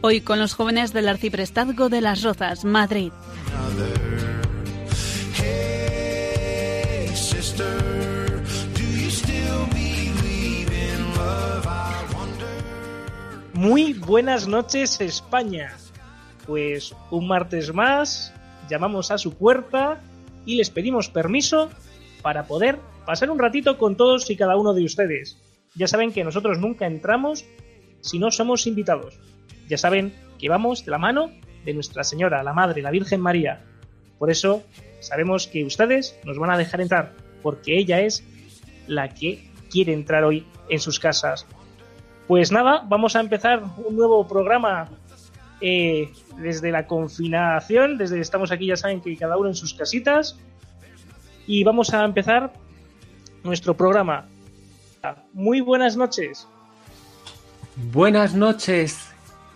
Hoy con los jóvenes del Arciprestazgo de las Rozas, Madrid. Muy buenas noches España. Pues un martes más llamamos a su puerta y les pedimos permiso para poder pasar un ratito con todos y cada uno de ustedes. Ya saben que nosotros nunca entramos si no somos invitados. Ya saben que vamos de la mano de Nuestra Señora, la Madre, la Virgen María. Por eso sabemos que ustedes nos van a dejar entrar, porque ella es la que quiere entrar hoy en sus casas. Pues nada, vamos a empezar un nuevo programa eh, desde la confinación, desde estamos aquí ya saben que cada uno en sus casitas y vamos a empezar nuestro programa. Muy buenas noches. Buenas noches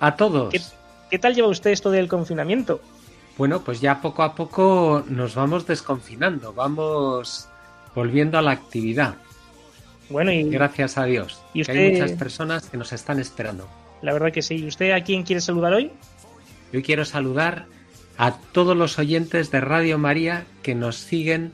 a todos. ¿Qué, qué tal lleva usted esto del confinamiento? Bueno, pues ya poco a poco nos vamos desconfinando, vamos volviendo a la actividad. Bueno, y Gracias a Dios. ¿Y que hay usted- muchas personas que nos están esperando. la verdad que sí. ¿Y usted a quién quiere saludar hoy? Yo quiero saludar a todos los oyentes de Radio María que nos siguen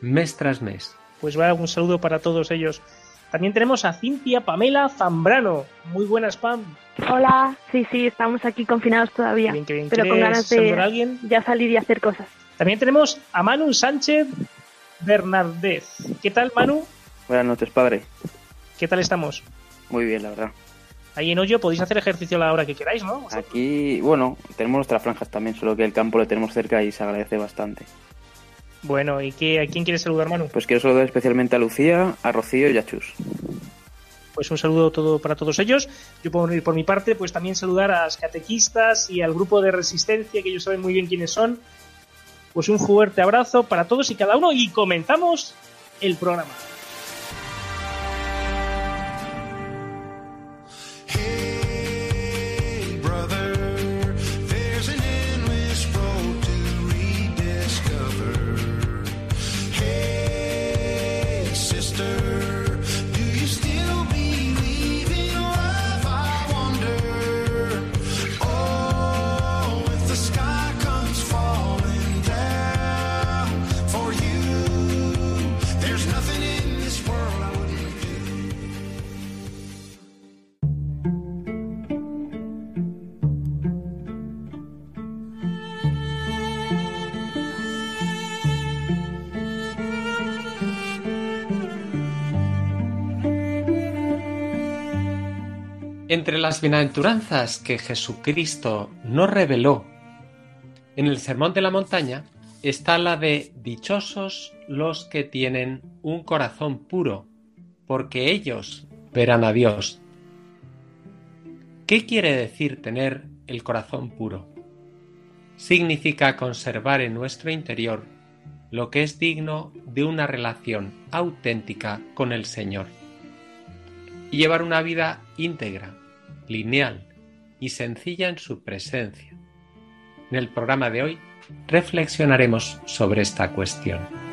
mes tras mes. Pues va un saludo para todos ellos. También tenemos a Cintia Pamela Zambrano. Muy buenas, Pam. Hola, sí, sí, estamos aquí confinados todavía, Bien, qué bien. pero con ¿Quieres ganas de alguien? ya salir y hacer cosas. También tenemos a Manu Sánchez Bernardez. ¿Qué tal, Manu? Buenas noches, padre. ¿Qué tal estamos? Muy bien, la verdad. Ahí en Hoyo podéis hacer ejercicio a la hora que queráis, ¿no? Aquí, bueno, tenemos nuestras franjas también, solo que el campo lo tenemos cerca y se agradece bastante. Bueno, ¿y qué, a quién quieres saludar, Manu? Pues quiero saludar especialmente a Lucía, a Rocío y a Chus. Pues un saludo todo para todos ellos. Yo por, por mi parte, pues también saludar a las catequistas y al grupo de resistencia, que ellos saben muy bien quiénes son. Pues un fuerte abrazo para todos y cada uno y comenzamos el programa. Entre las bienaventuranzas que Jesucristo nos reveló en el Sermón de la Montaña está la de dichosos los que tienen un corazón puro, porque ellos verán a Dios. ¿Qué quiere decir tener el corazón puro? Significa conservar en nuestro interior lo que es digno de una relación auténtica con el Señor y llevar una vida íntegra, lineal y sencilla en su presencia. En el programa de hoy reflexionaremos sobre esta cuestión.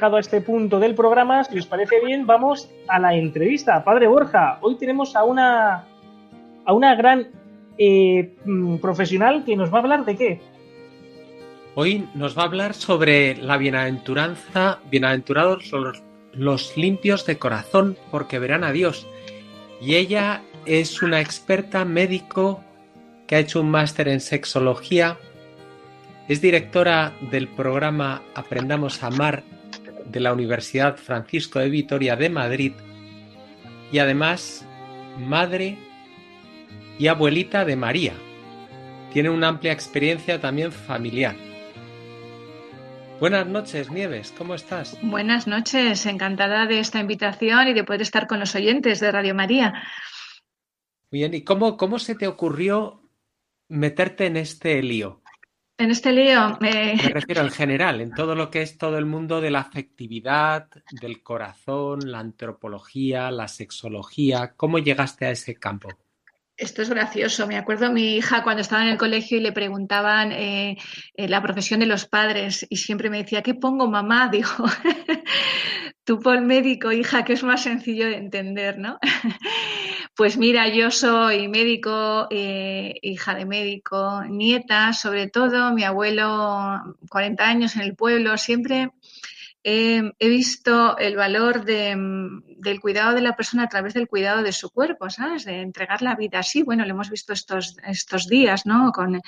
Llegado a este punto del programa, si os parece bien, vamos a la entrevista. Padre Borja, hoy tenemos a una, a una gran eh, mm, profesional que nos va a hablar de qué. Hoy nos va a hablar sobre la bienaventuranza, bienaventurados los, los limpios de corazón, porque verán a Dios. Y ella es una experta médico que ha hecho un máster en sexología. Es directora del programa Aprendamos a Amar de la Universidad Francisco de Vitoria de Madrid y además madre y abuelita de María. Tiene una amplia experiencia también familiar. Buenas noches, Nieves, ¿cómo estás? Buenas noches, encantada de esta invitación y de poder estar con los oyentes de Radio María. Bien, ¿y cómo, cómo se te ocurrió meterte en este lío? En este lío. Me refiero en general, en todo lo que es todo el mundo de la afectividad, del corazón, la antropología, la sexología. ¿Cómo llegaste a ese campo? Esto es gracioso. Me acuerdo a mi hija cuando estaba en el colegio y le preguntaban eh, eh, la profesión de los padres y siempre me decía, ¿qué pongo mamá? Dijo, tú por médico, hija, que es más sencillo de entender, ¿no? Pues mira, yo soy médico, eh, hija de médico, nieta, sobre todo, mi abuelo, 40 años en el pueblo, siempre he visto el valor del cuidado de la persona a través del cuidado de su cuerpo, ¿sabes? De entregar la vida así. Bueno, lo hemos visto estos, estos días, ¿no? Con,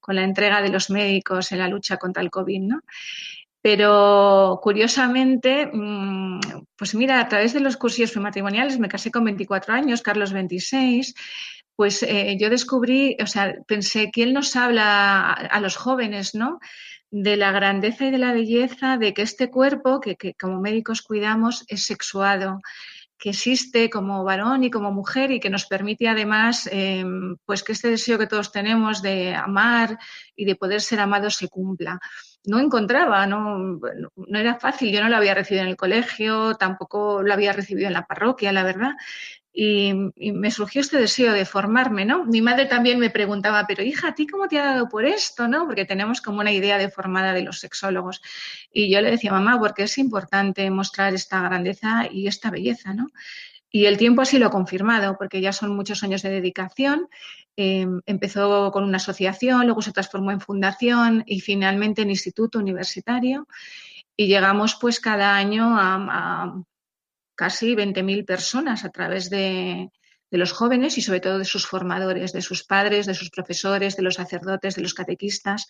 con la entrega de los médicos en la lucha contra el COVID, ¿no? Pero curiosamente, mm, pues mira, a través de los cursillos prematrimoniales, me casé con 24 años, Carlos 26, pues eh, yo descubrí, o sea, pensé que él nos habla a, los jóvenes, ¿no? De la grandeza y de la belleza de que este cuerpo, que, como médicos cuidamos, es sexuado que existe como varón y como mujer y que nos permite además em, pues que este deseo que todos tenemos de amar y de poder ser amados se cumpla no encontraba, no, no era fácil. Yo no lo había recibido en el colegio, tampoco lo había recibido en la parroquia, la verdad. Y, me surgió este deseo de formarme, ¿no? Mi madre también me preguntaba, pero hija, ¿a ti cómo te ha dado por esto, no? Porque tenemos como una idea deformada de los sexólogos. Y yo le decía, mamá, porque es importante mostrar esta grandeza y esta belleza, ¿no? Y el tiempo así lo ha confirmado, porque ya son muchos años de dedicación Em, empezó con una asociación, luego se transformó en fundación y finalmente en instituto universitario. Y llegamos pues cada año a, casi 20.000 personas a través de, los jóvenes y sobre todo de sus formadores, de sus padres, de sus profesores, de los sacerdotes, de los catequistas,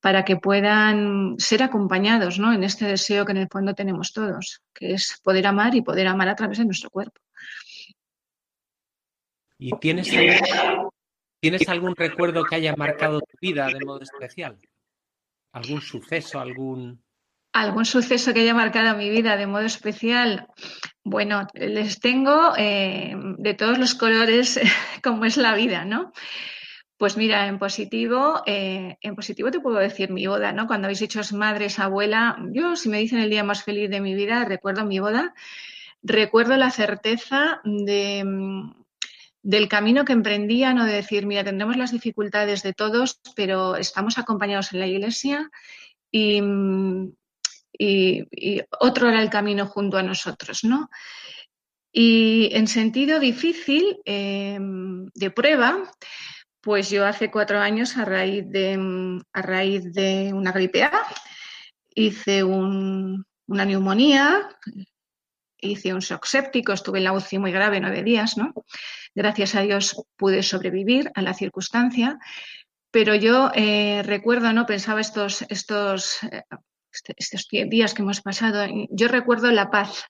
para que puedan ser acompañados ¿no? en este deseo que en el fondo tenemos todos, que es poder amar y poder amar a través de nuestro cuerpo. ¿Y tienes ¿Tienes algún recuerdo que haya marcado tu vida de modo especial? ¿Algún suceso, algún... ¿Algún suceso que haya marcado mi vida de modo especial? Bueno, les tengo eh, de todos los colores como es la vida, ¿no? Pues mira, en positivo, eh, en positivo te puedo decir mi boda, ¿no? Cuando habéis dicho madres, abuela, yo si me dicen el día más feliz de mi vida, recuerdo mi boda, recuerdo la certeza de, del camino que emprendían o de decir, mira, tendremos las dificultades de todos, pero estamos acompañados en la iglesia y, otro era el camino junto a nosotros, ¿no? Y en sentido difícil, em, de prueba, pues yo hace cuatro años, a raíz de, a raíz de una gripe A, hice una neumonía, hice un shock séptico, estuve en la UCI muy grave, nueve días, ¿no? Gracias a Dios pude sobrevivir a la circunstancia, pero yo eh, recuerdo, ¿no? Pensaba estos, estos, eh, estos días que hemos pasado, yo recuerdo la paz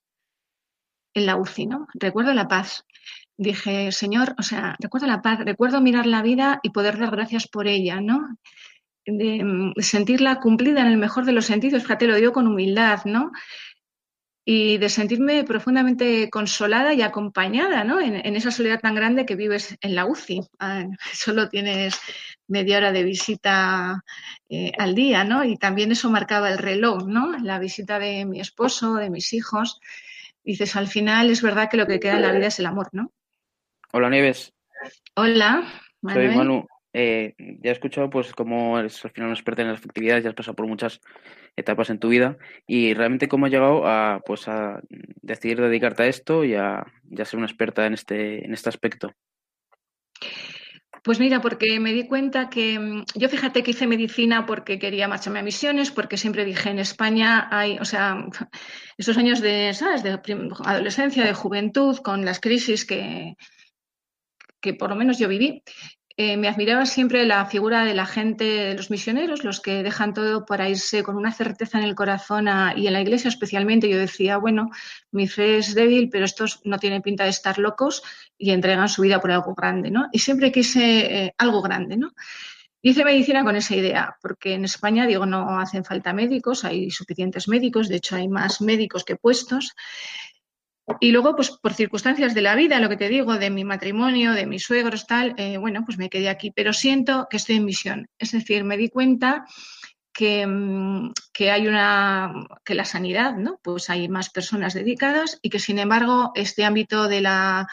en la UCI, ¿no? Recuerdo la paz. Dije, Señor, o sea, recuerdo la paz, recuerdo mirar la vida y poder dar gracias por ella, ¿no? De, mm, sentirla cumplida en el mejor de los sentidos, fíjate, lo digo con humildad, ¿no? y de sentirme profundamente consolada y acompañada ¿no? en, esa soledad tan grande que vives en la UCI. Ah, solo tienes media hora de visita eh, al día, ¿no? Y también eso marcaba el reloj, ¿no? La visita de mi esposo, de mis hijos. Dices, al final es verdad que lo que queda en la vida es el amor, ¿no? Hola, Nieves. Hola, Soy Manu. Eh, ya he escuchado pues cómo eres al final una experta en las efectividades, ya has pasado por muchas etapas en tu vida y realmente cómo has llegado a pues a decidir dedicarte a esto y a, ser una experta en este, en este aspecto. Pues mira, porque me di cuenta que mm, yo fíjate que hice medicina porque quería marcharme a misiones, porque siempre dije en España hay, o sea, esos años de, ¿sabes? de adolescencia, de juventud, con las crisis que, que por lo menos yo viví, eh, me admiraba siempre la figura de la gente, de los misioneros, los que dejan todo para irse con una certeza en el corazón y en la iglesia especialmente. Yo decía, bueno, mi fe es débil, pero estos no tienen pinta de estar locos y entregan su vida por algo grande, ¿no? Y siempre quise eh, algo grande, ¿no? Hice medicina con esa idea, porque en España, digo, no hacen falta médicos, hay suficientes médicos, de hecho hay más médicos que puestos. Y luego, pues por circunstancias de la vida, lo que te digo, de mi matrimonio, de mis suegros, tal, eh, bueno, pues me quedé aquí, pero siento que estoy en misión. Es decir, me di cuenta que, mm, que, hay una, que la sanidad, ¿no? Pues hay más personas dedicadas y que, sin embargo, este ámbito de la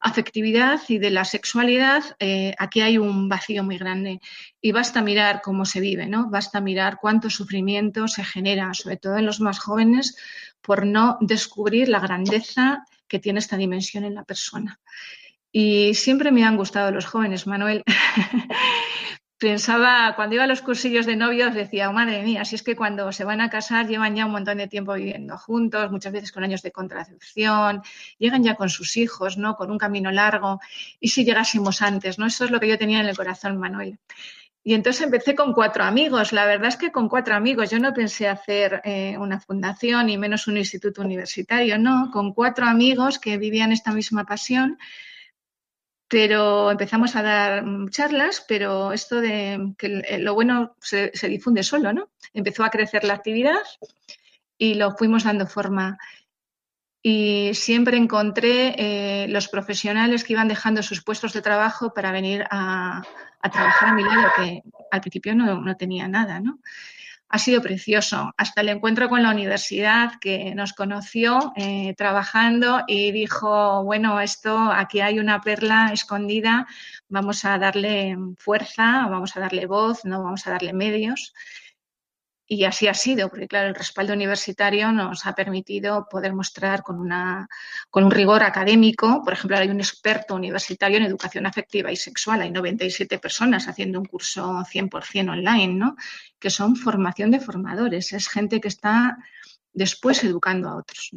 afectividad y de la sexualidad, eh, aquí hay un vacío muy grande. Y basta mirar cómo se vive, ¿no? Basta mirar cuánto sufrimiento se genera, sobre todo en los más jóvenes, por no descubrir la grandeza que tiene esta dimensión en la persona. Y siempre me han gustado los jóvenes, Manuel. Pensaba, cuando iba a los cursillos de novios, decía, oh, madre mía, si es que cuando se van a casar llevan ya un montón de tiempo viviendo juntos, muchas veces con años de contracepción, llegan ya con sus hijos, ¿no? Con un camino largo. Y si llegásemos antes, ¿no? Eso es lo que yo tenía en el corazón, Manuel. Y entonces empecé con cuatro amigos. La verdad es que con cuatro amigos. Yo no pensé hacer eh, una fundación y menos un instituto universitario, no. Con cuatro amigos que vivían esta misma pasión. Pero empezamos a dar mm, charlas, pero esto de que lo bueno se, se difunde solo, ¿no? Empezó a crecer la actividad y lo fuimos dando forma y siempre encontré eh, los profesionales que iban dejando sus puestos de trabajo para venir a, trabajar a mi lado, que al principio no, tenía nada, ¿no? Ha sido precioso, hasta el encuentro con la universidad que nos conoció eh, trabajando y dijo, bueno, esto, aquí hay una perla escondida, vamos a darle fuerza, vamos a darle voz, no vamos a darle medios. Y así ha sido, porque claro, el respaldo universitario nos ha permitido poder mostrar con, una, con un rigor académico. Por ejemplo, hay un experto universitario en educación afectiva y sexual. Hay 97 personas haciendo un curso 100% online, ¿no? Que son formación de formadores. Es gente que está después educando a otros.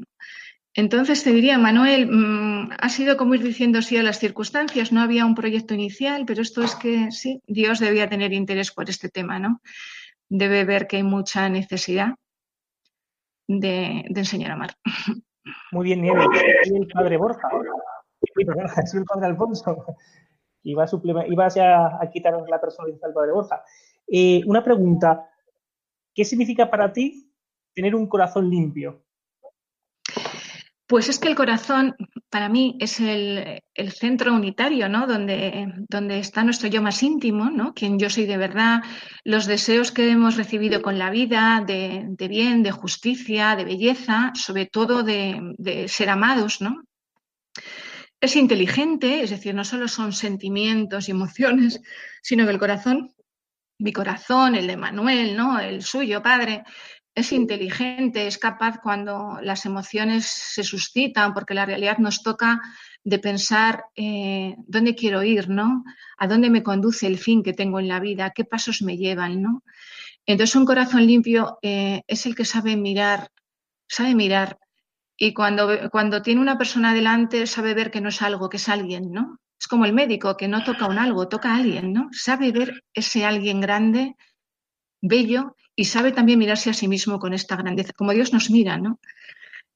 Entonces te diría, Manuel, mm, ha sido como ir diciendo sí a las circunstancias. No había un proyecto inicial, pero esto es que sí, Dios debía tener interés por este tema, ¿no? Debe ver que hay mucha necesidad de, enseñar a amar. Muy bien, Nieves. Soy el padre Borja. Soy el padre Alfonso. Iba a, iba a, quitar la personalidad del padre Borja. Eh, una pregunta. ¿Qué significa para ti tener un corazón limpio? Pues es que el corazón para mí es el, centro unitario, ¿no? Donde, donde, está nuestro yo más íntimo, ¿no? Quien yo soy de verdad, los deseos que hemos recibido con la vida, de, bien, de justicia, de belleza, sobre todo de, de, ser amados, ¿no? Es inteligente, es decir, no solo son sentimientos y emociones, sino que el corazón, mi corazón, el de Manuel, ¿no? El suyo, padre, es inteligente, es capaz cuando las emociones se suscitan, porque la realidad nos toca de pensar eh, dónde quiero ir, ¿no? A dónde me conduce el fin que tengo en la vida, qué pasos me llevan, ¿no? Entonces un corazón limpio eh, es el que sabe mirar, sabe mirar y cuando, cuando tiene una persona delante sabe ver que no es algo, que es alguien, ¿no? Es como el médico que no toca un algo, toca a alguien, ¿no? Sabe ver ese alguien grande, bello y sabe también mirarse a sí mismo con esta grandeza, como Dios nos mira, ¿no?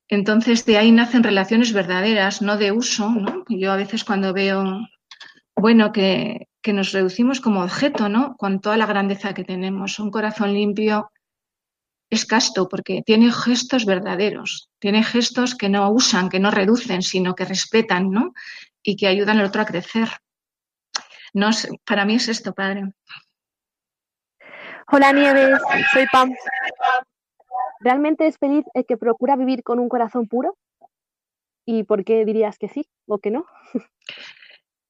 Entonces, de ahí nacen relaciones verdaderas, no de uso, ¿no? Yo a veces cuando veo, bueno, que, que nos reducimos como objeto, ¿no? Con toda la grandeza que tenemos. Un corazón limpio es casto porque tiene gestos verdaderos, tiene gestos que no usan, que no reducen, sino que respetan, ¿no? Y que ayudan al otro a crecer. No, para mí es esto, padre. Hola Nieves, soy Pam. ¿Realmente es feliz el que procura vivir con un corazón puro? ¿Y por qué dirías que sí o que no?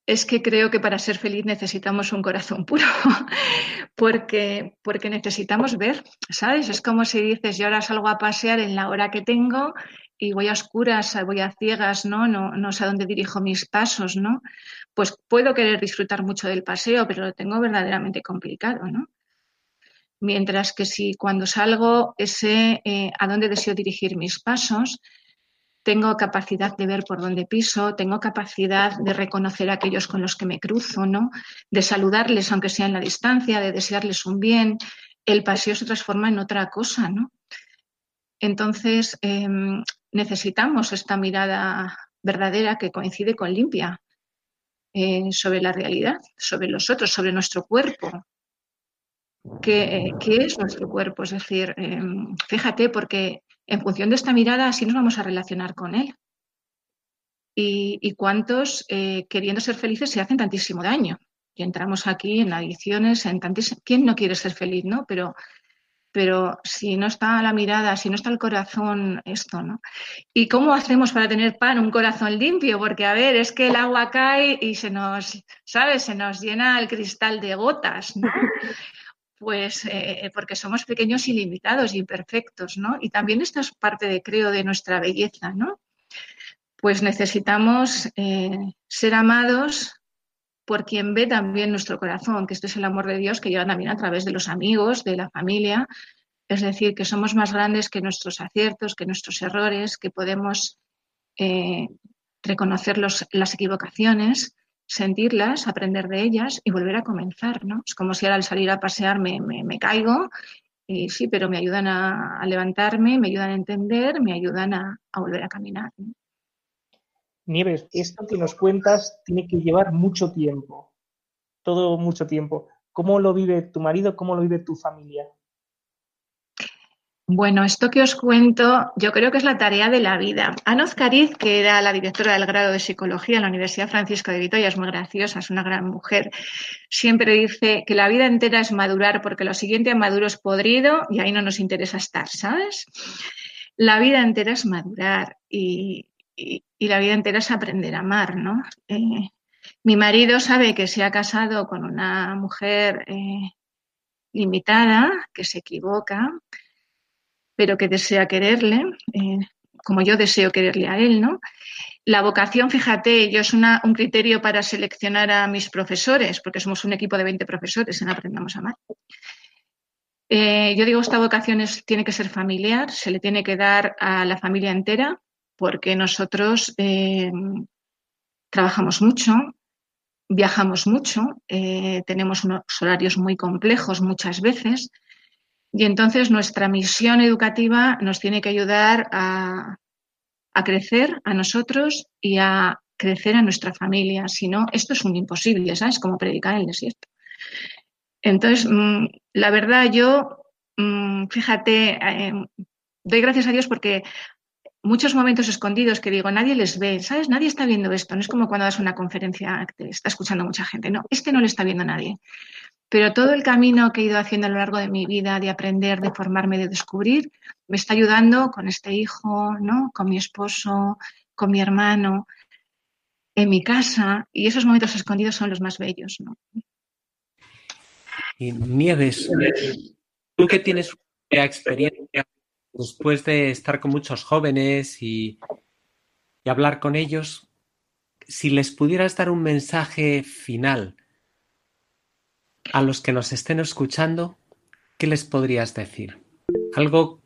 Es que creo que para ser feliz necesitamos un corazón puro, porque, porque necesitamos ver, ¿sabes? Es como si dices, yo ahora salgo a pasear en la hora que tengo y voy a oscuras, voy a ciegas, ¿no? No, no sé a dónde dirijo mis pasos, ¿no? Pues puedo querer disfrutar mucho del paseo, pero lo tengo verdaderamente complicado, ¿no? Mientras que si cuando salgo sé eh, a dónde deseo dirigir mis pasos, tengo capacidad de ver por dónde piso, tengo capacidad de reconocer a aquellos con los que me cruzo, ¿no? De saludarles aunque sea en la distancia, de desearles un bien. El paseo se transforma en otra cosa, ¿no? Entonces, em, necesitamos esta mirada verdadera que coincide con limpia eh, sobre la realidad, sobre los otros, sobre nuestro cuerpo. ¿Qué, es nuestro cuerpo? Es decir, em, fíjate, porque en función de esta mirada así nos vamos a relacionar con él. Y, cuántos, eh, queriendo ser felices, se hacen tantísimo daño. Y entramos aquí en adicciones, en tantísimo... ¿Quién no quiere ser feliz, no? Pero pero si no está la mirada, si no está el corazón, esto, ¿no? ¿Y cómo hacemos para tener pan, un corazón limpio? Porque, a ver, es que el agua cae y se nos, ¿sabes? Se nos llena el cristal de gotas, ¿no? Pues eh, porque somos pequeños y limitados y imperfectos, ¿no? Y también esto es parte de, creo, de nuestra belleza, ¿no? Pues necesitamos eh, ser amados por quien ve también nuestro corazón, que este es el amor de Dios que llega también a través de los amigos, de la familia. Es decir, que somos más grandes que nuestros aciertos, que nuestros errores, que podemos eh, reconocer las equivocaciones, sentirlas, aprender de ellas y volver a comenzar. ¿no? Es como si ahora al salir a pasear me, caigo y sí, pero me ayudan a, levantarme, me ayudan a entender, me ayudan a, volver a caminar. Nieves, esto que nos cuentas tiene que llevar mucho tiempo, todo mucho tiempo. ¿Cómo lo vive tu marido? ¿Cómo lo vive tu familia? Bueno, esto que os cuento, yo creo que es la tarea de la vida. Ana Cariz, que era la directora del grado de psicología en la Universidad Francisco de Vitoria, es muy graciosa, es una gran mujer, siempre dice que la vida entera es madurar porque lo siguiente a maduro es podrido y ahí no nos interesa estar, ¿sabes? La vida entera es madurar y, y, la vida entera es aprender a amar, ¿no? Eh, mi marido sabe que se ha casado con una mujer eh, limitada, que se equivoca, pero que desea quererle, eh, como yo deseo quererle a él, ¿no? La vocación, fíjate, yo es un criterio para seleccionar a mis profesores, porque somos un equipo de 20 profesores en Aprendamos a Amar. yo digo, esta vocación tiene que ser familiar, se le tiene que dar a la familia entera, porque nosotros eh, trabajamos mucho, viajamos mucho, eh, tenemos unos horarios muy complejos muchas veces y entonces nuestra misión educativa nos tiene que ayudar a, crecer a nosotros y a crecer a nuestra familia. Si no, esto es un imposible, ¿sabes? Como predicar en el desierto. Entonces, mm, la verdad, yo, mm, fíjate, eh, doy gracias a Dios porque muchos momentos escondidos que digo, nadie les ve, ¿sabes? Nadie está viendo esto. No es como cuando das una conferencia que está escuchando mucha gente. No, este no le está viendo nadie. Pero todo el camino que he ido haciendo a lo largo de mi vida, de aprender, de formarme, de descubrir, me está ayudando con este hijo, ¿no? Con mi esposo, con mi hermano, en mi casa. Y esos momentos escondidos son los más bellos, ¿no? Y Nieves, tú que tienes una experiencia después de estar con muchos jóvenes y, hablar con ellos, si les pudieras dar un mensaje final a los que nos estén escuchando, ¿qué les podrías decir? Algo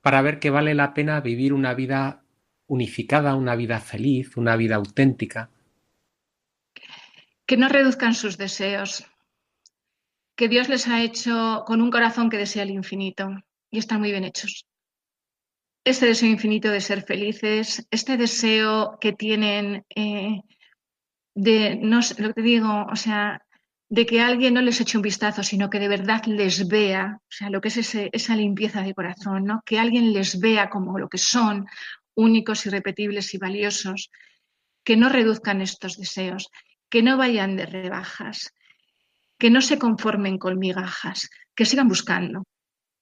para ver que vale la pena vivir una vida unificada, una vida feliz, una vida auténtica. Que no reduzcan sus deseos, que Dios les ha hecho con un corazón que desea el infinito, y están muy bien hechos. Este deseo infinito de ser felices, este deseo que tienen eh, de, no sé, lo que te digo, o sea, de que alguien no les eche un vistazo, sino que de verdad les vea, o sea, lo que es esa limpieza de corazón, ¿no? Que alguien les vea como lo que son, únicos, irrepetibles y valiosos, que no reduzcan estos deseos, que no vayan de rebajas, que no se conformen con migajas, que sigan buscando,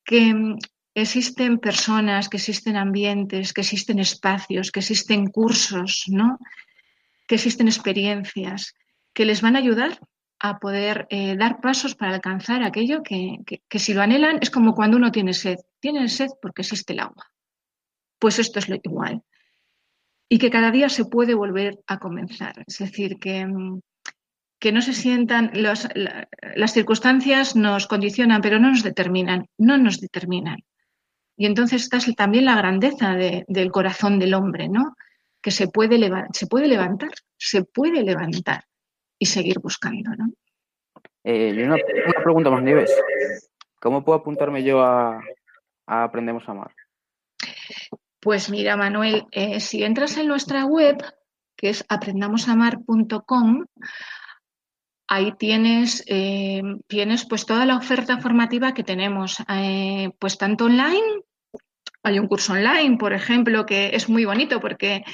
que mm, existen personas, que existen ambientes, que existen espacios, que existen cursos, ¿no? que existen experiencias que les van a ayudar a poder eh, dar pasos para alcanzar aquello que, que, si lo anhelan es como cuando uno tiene sed. Tienen sed porque existe el agua. Pues esto es lo igual. Y que cada día se puede volver a comenzar. Es decir, que, mm, que no se sientan, las circunstancias nos condicionan, pero no nos determinan, no nos determinan. Y entonces esta es también la grandeza del corazón del hombre, ¿no? Que se puede, se puede levantar, se puede levantar y seguir buscando, ¿no? Eh, una, pregunta más, Nieves. ¿Cómo puedo apuntarme yo a, Aprendemos a Amar? Pues mira, Manuel, eh, si entras en nuestra web, que es aprendamosamar.com, ahí tienes, eh, tienes pues toda la oferta formativa que tenemos, eh, pues tanto online, hay un curso online, por ejemplo, que es muy bonito porque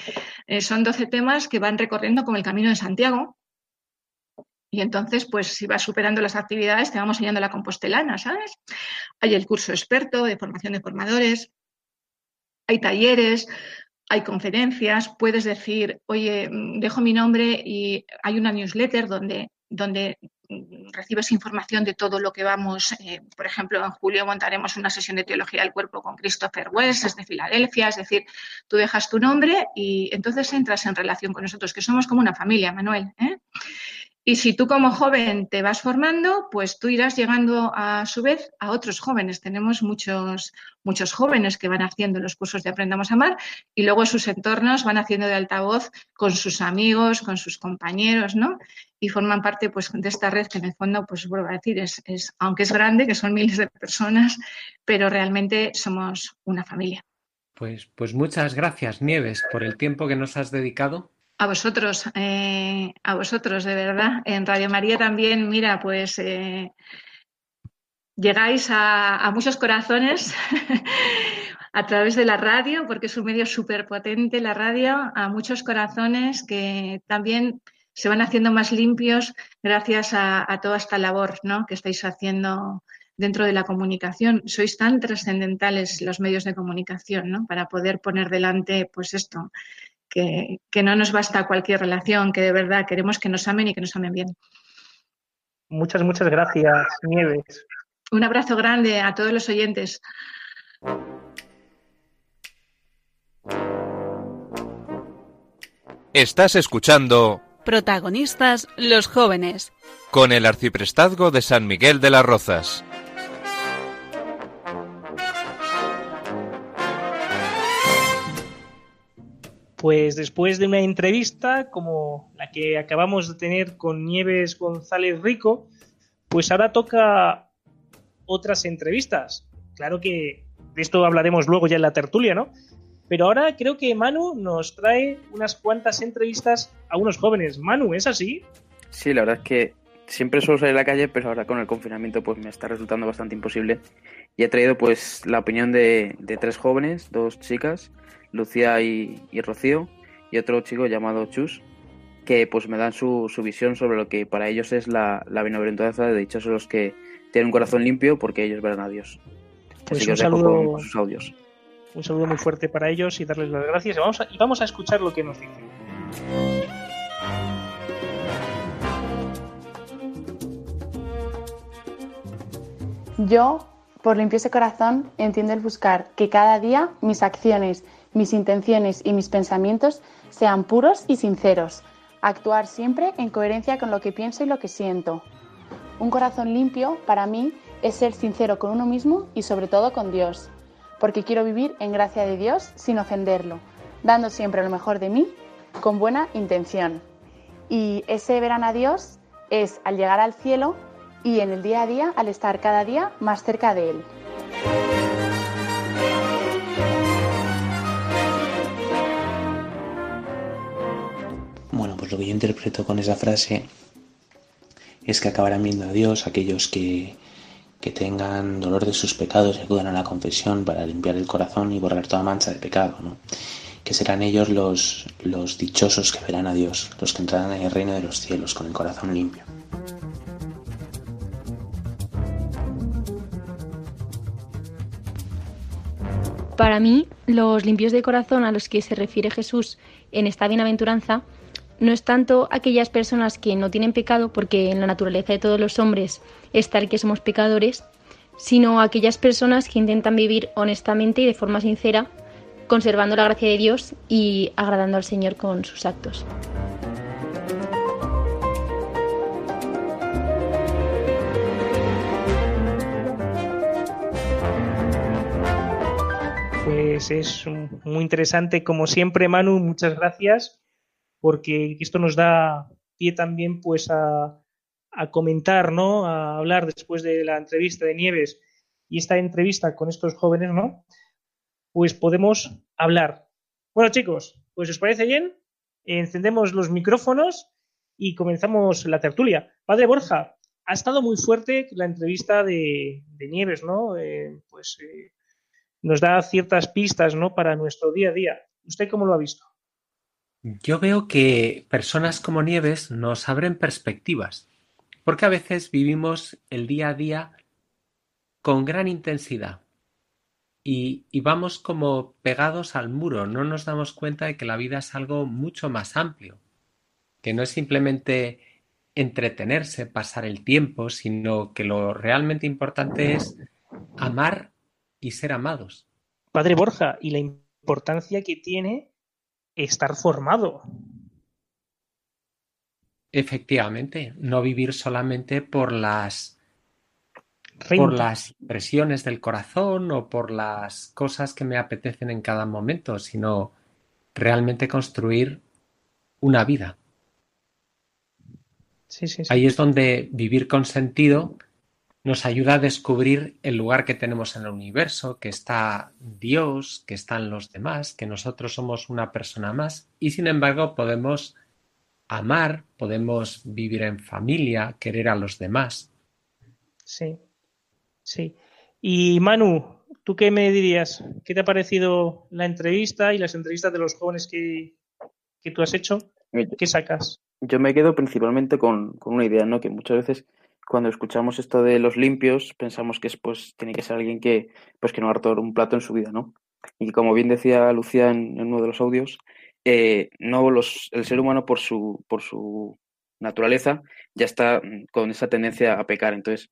son 12 temas que van recorriendo como el Camino de Santiago, y entonces, pues si vas superando las actividades, te vamos enseñando la compostelana, ¿sabes? Hay el curso experto de formación de formadores, hay talleres, hay conferencias, puedes decir, oye, mm, dejo mi nombre y hay una newsletter donde, donde mm, recibes información de todo lo que vamos. Eh, por ejemplo, en julio montaremos una sesión de teología del cuerpo con Christopher Wells, es de Filadelfia, es decir, tú dejas tu nombre y entonces entras en relación con nosotros, que somos como una familia, Manuel. ¿eh? Y si tú como joven te vas formando, pues tú irás llegando a su vez a otros jóvenes. Tenemos muchos, muchos jóvenes que van haciendo los cursos de Aprendamos a Amar y luego sus entornos van haciendo de altavoz con sus amigos, con sus compañeros, ¿no? Y forman parte pues, de esta red que en el fondo, pues vuelvo a decir, es, es, aunque es grande, que son miles de personas, pero realmente somos una familia. Pues, pues muchas gracias, Nieves, por el tiempo que nos has dedicado a vosotros, eh, a vosotros, de verdad. En Radio María también, mira, pues eh, llegáis a, muchos corazones a través de la radio, porque es un medio súper potente la radio, a muchos corazones que también se van haciendo más limpios gracias a, a toda esta labor ¿no? que estáis haciendo dentro de la comunicación. Sois tan trascendentales los medios de comunicación, ¿no? Para poder poner delante, pues esto, que, no nos basta cualquier relación, que de verdad queremos que nos amen y que nos amen bien. Muchas, muchas gracias, Nieves. Un abrazo grande a todos los oyentes. Estás escuchando Protagonistas los jóvenes. Con el arciprestazgo de San Miguel de las Rozas. Pues después de una entrevista como la que acabamos de tener con Nieves González Rico, pues ahora toca otras entrevistas. Claro que de esto hablaremos luego ya en la tertulia, ¿no? Pero ahora creo que Manu nos trae unas cuantas entrevistas a unos jóvenes. Manu, ¿es así? Sí, la verdad es que siempre suelo salir a la calle, pero ahora con el confinamiento pues me está resultando bastante imposible. Y he traído pues la opinión de, de tres jóvenes, dos chicas, Lucía y, Rocío, y otro chico llamado Chus, que pues me dan su, su visión sobre lo que para ellos es la, la bienaventuranza de dichosos los que tienen un corazón limpio porque ellos verán a Dios. Pues un saludo, con, sus audios. Un saludo muy fuerte para ellos y darles las gracias. Y vamos a, y vamos a escuchar lo que nos dicen. Yo, por limpio ese corazón, entiendo el buscar que cada día mis acciones mis intenciones y mis pensamientos sean puros y sinceros, actuar siempre en coherencia con lo que pienso y lo que siento. Un corazón limpio, para mí, es ser sincero con uno mismo y sobre todo con Dios, porque quiero vivir en gracia de Dios sin ofenderlo, dando siempre lo mejor de mí con buena intención. Y ese verán a Dios es al llegar al cielo y en el día a día al estar cada día más cerca de Él. Pues lo que yo interpreto con esa frase es que acabarán viendo a Dios aquellos que, que tengan dolor de sus pecados y acudan a la confesión para limpiar el corazón y borrar toda mancha de pecado, ¿no? que serán ellos los, los dichosos que verán a Dios, los que entrarán en el reino de los cielos con el corazón limpio. Para mí, los limpios de corazón a los que se refiere Jesús en esta bienaventuranza no es tanto aquellas personas que no tienen pecado, porque en la naturaleza de todos los hombres es tal que somos pecadores, sino aquellas personas que intentan vivir honestamente y de forma sincera, conservando la gracia de Dios y agradando al Señor con sus actos. Pues es muy interesante, como siempre, Manu, muchas gracias, porque esto nos da pie también pues a, a comentar, ¿no? A hablar después de la entrevista de Nieves y esta entrevista con estos jóvenes, ¿no? Pues podemos hablar. Bueno, chicos, pues ¿os parece bien? Encendemos los micrófonos y comenzamos la tertulia. Padre Borja, ha estado muy fuerte la entrevista de, Nieves, ¿no? Eh, pues eh, nos da ciertas pistas, ¿no? Para nuestro día a día. ¿Usted cómo lo ha visto? Yo veo que personas como Nieves nos abren perspectivas, porque a veces vivimos el día a día con gran intensidad y, y, vamos como pegados al muro, no nos damos cuenta de que la vida es algo mucho más amplio, que no es simplemente entretenerse, pasar el tiempo, sino que lo realmente importante es amar y ser amados. Padre Borja, y la importancia que tiene estar formado. Efectivamente, no vivir solamente por las por las impresiones del corazón o por las cosas que me apetecen en cada momento, sino realmente construir una vida. Ahí es donde vivir con sentido nos ayuda a descubrir el lugar que tenemos en el universo, que está Dios, que están los demás, que nosotros somos una persona más y sin embargo podemos amar, podemos vivir en familia, querer a los demás. Sí, sí. Y Manu, ¿tú qué me dirías? ¿Qué te ha parecido la entrevista y las entrevistas de los jóvenes que, que tú has hecho? ¿Qué sacas? Yo me quedo principalmente con, con una idea, ¿no? Que muchas veces cuando escuchamos esto de los limpios, pensamos que es, pues, tiene que ser alguien que, pues, que no ha harto un plato en su vida, ¿no? Y como bien decía Lucía en, uno de los audios, eh, no los, el ser humano por su, por su naturaleza ya está con esa tendencia a pecar. Entonces,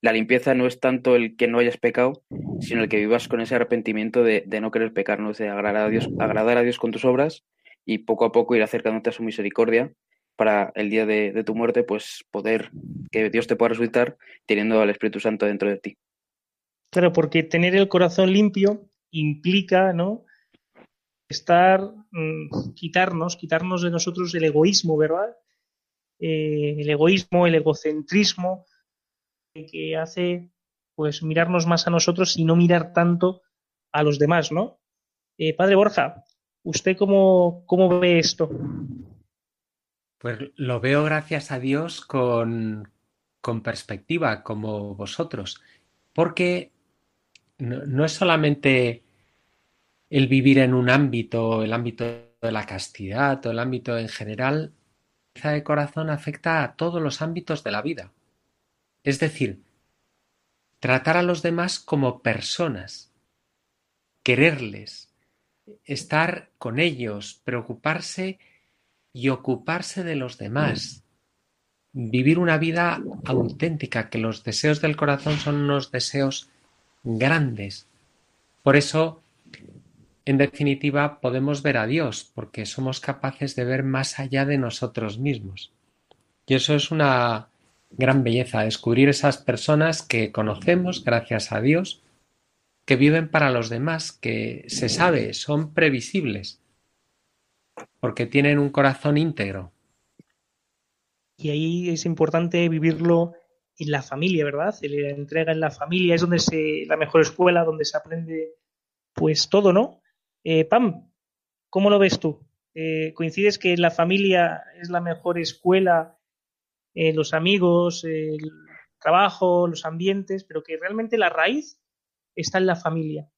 la limpieza no es tanto el que no hayas pecado, sino el que vivas con ese arrepentimiento de, de no querer pecar, ¿no? de agradar a, Dios, agradar a Dios con tus obras y poco a poco ir acercándote a su misericordia para el día de, tu muerte, pues poder que Dios te pueda resucitar teniendo al Espíritu Santo dentro de ti. Claro, porque tener el corazón limpio implica, ¿no? Estar, mm, quitarnos, quitarnos de nosotros el egoísmo, ¿verdad? Eh, el egoísmo, el egocentrismo, que hace, pues, mirarnos más a nosotros y no mirar tanto a los demás, ¿no? Eh, padre Borja, ¿usted cómo, cómo ve esto? Pues lo veo gracias a Dios con, con perspectiva, como vosotros, porque no, es solamente el vivir en un ámbito, el ámbito de la castidad o el ámbito en general, la de corazón afecta a todos los ámbitos de la vida. Es decir, tratar a los demás como personas, quererles, estar con ellos, preocuparse y ocuparse de los demás. Vivir una vida auténtica, que los deseos del corazón son unos deseos grandes. Por eso, en definitiva, podemos ver a Dios, porque somos capaces de ver más allá de nosotros mismos. Y eso es una gran belleza, descubrir esas personas que conocemos, gracias a Dios, que viven para los demás, que se sabe, son previsibles, porque tienen un corazón íntegro. Y ahí es importante vivirlo en la familia, ¿verdad? La entrega en la familia es donde se, la mejor escuela, donde se aprende pues todo, ¿no? Eh, Pam, ¿cómo lo ves tú? Eh, ¿Coincides que la familia es la mejor escuela, eh, los amigos, el trabajo, los ambientes, pero que realmente la raíz está en la familia?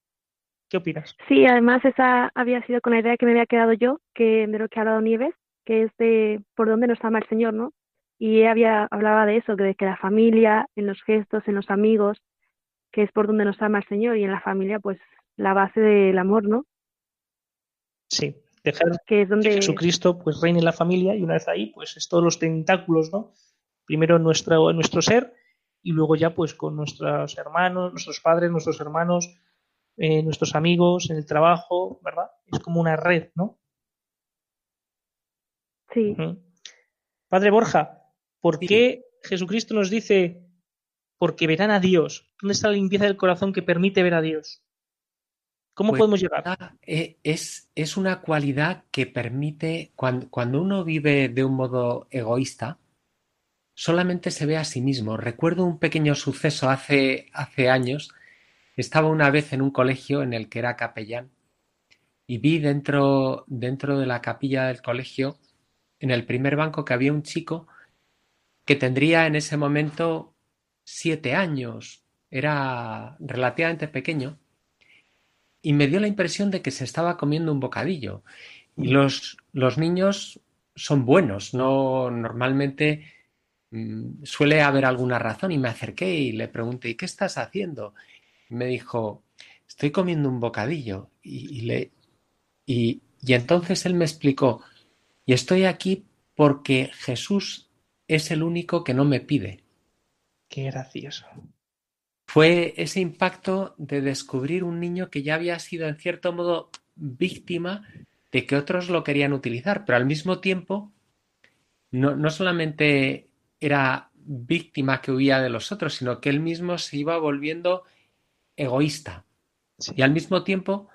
¿Qué opinas? Sí, además esa había sido con la idea que me había quedado yo, que de lo que ha hablado Nieves, que es de por dónde nos ama el Señor, ¿no? Y había hablaba de eso, que de que la familia, en los gestos, en los amigos, que es por donde nos ama el Señor y en la familia, pues la base del amor, ¿no? Sí, dejar que, es donde... Jesucristo pues reine en la familia y una vez ahí, pues es todos los tentáculos, ¿no? Primero nuestro, nuestro ser y luego ya pues con nuestros hermanos, nuestros padres, nuestros hermanos, eh, nuestros amigos, en el trabajo, ¿verdad? Es como una red, ¿no? Sí. Padre Borja, ¿por qué Jesucristo nos dice, porque verán a Dios? ¿Dónde está la limpieza del corazón que permite ver a Dios? ¿Cómo Pues podemos llegar? eh, es, es una cualidad que permite, cuando, cuando uno vive de un modo egoísta, solamente se ve a sí mismo. Recuerdo un pequeño suceso hace, hace años. Estaba una vez en un colegio en el que era capellán y vi dentro, dentro de la capilla del colegio, en el primer banco, que había un chico que tendría en ese momento siete años. Era relativamente pequeño y me dio la impresión de que se estaba comiendo un bocadillo. Y los, los niños son buenos, no normalmente mm, suele haber alguna razón. Y me acerqué y le pregunté, ¿y qué estás haciendo? Me dijo, estoy comiendo un bocadillo. Y, y le, y, y entonces él me explicó, y estoy aquí porque Jesús es el único que no me pide. Qué gracioso. Fue ese impacto de descubrir un niño que ya había sido en cierto modo víctima de que otros lo querían utilizar, pero al mismo tiempo no, no solamente era víctima que huía de los otros, sino que él mismo se iba volviendo egoísta. Y al mismo tiempo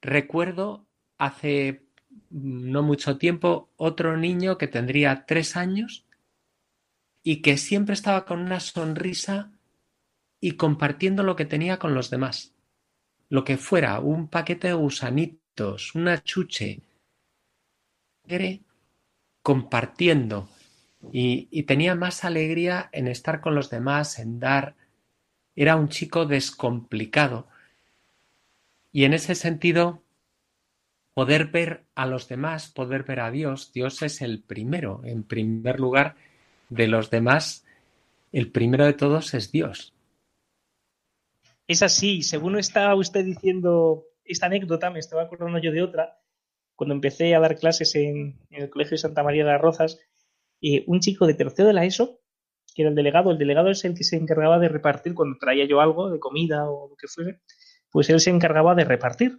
recuerdo hace no mucho tiempo otro niño que tendría tres años y que siempre estaba con una sonrisa y compartiendo lo que tenía con los demás. Lo que fuera, un paquete de gusanitos, una chuche, compartiendo y, y, tenía más alegría en estar con los demás, en dar. Era un chico descomplicado. Y en ese sentido, poder ver a los demás, poder ver a Dios, Dios es el primero, en primer lugar de los demás, el primero de todos es Dios. Es así, según estaba usted diciendo esta anécdota, me estaba acordando yo de otra, cuando empecé a dar clases en, en el Colegio de Santa María de las Rozas, eh, un chico de tercero de la ESO, que era el delegado, el delegado es el que se encargaba de repartir cuando traía yo algo de comida o lo que fuese, pues él se encargaba de repartir.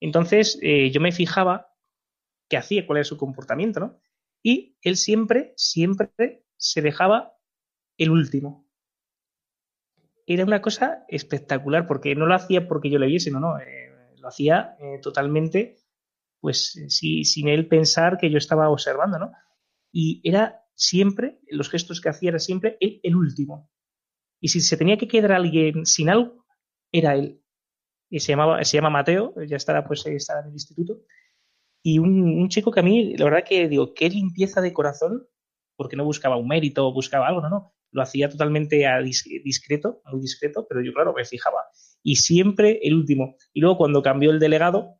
Entonces eh, yo me fijaba qué hacía, cuál era su comportamiento, ¿no? Y él siempre, siempre se dejaba el último. Era una cosa espectacular, porque no lo hacía porque yo le viese, no, no, eh, lo hacía eh, totalmente, pues sí, sin él pensar que yo estaba observando, ¿no? Y era siempre, los gestos que hacía era siempre el, el último. Y si se tenía que quedar alguien sin algo, era él y se, llamaba, se llama Mateo, ya estará, pues, estará en el instituto. Y un, chico que a mí, la verdad que digo, qué limpieza de corazón, porque no buscaba un mérito buscaba algo, no, no. Lo hacía totalmente a dis, discreto, muy discreto, pero yo, claro, me fijaba. Y siempre el último. Y luego, cuando cambió el delegado,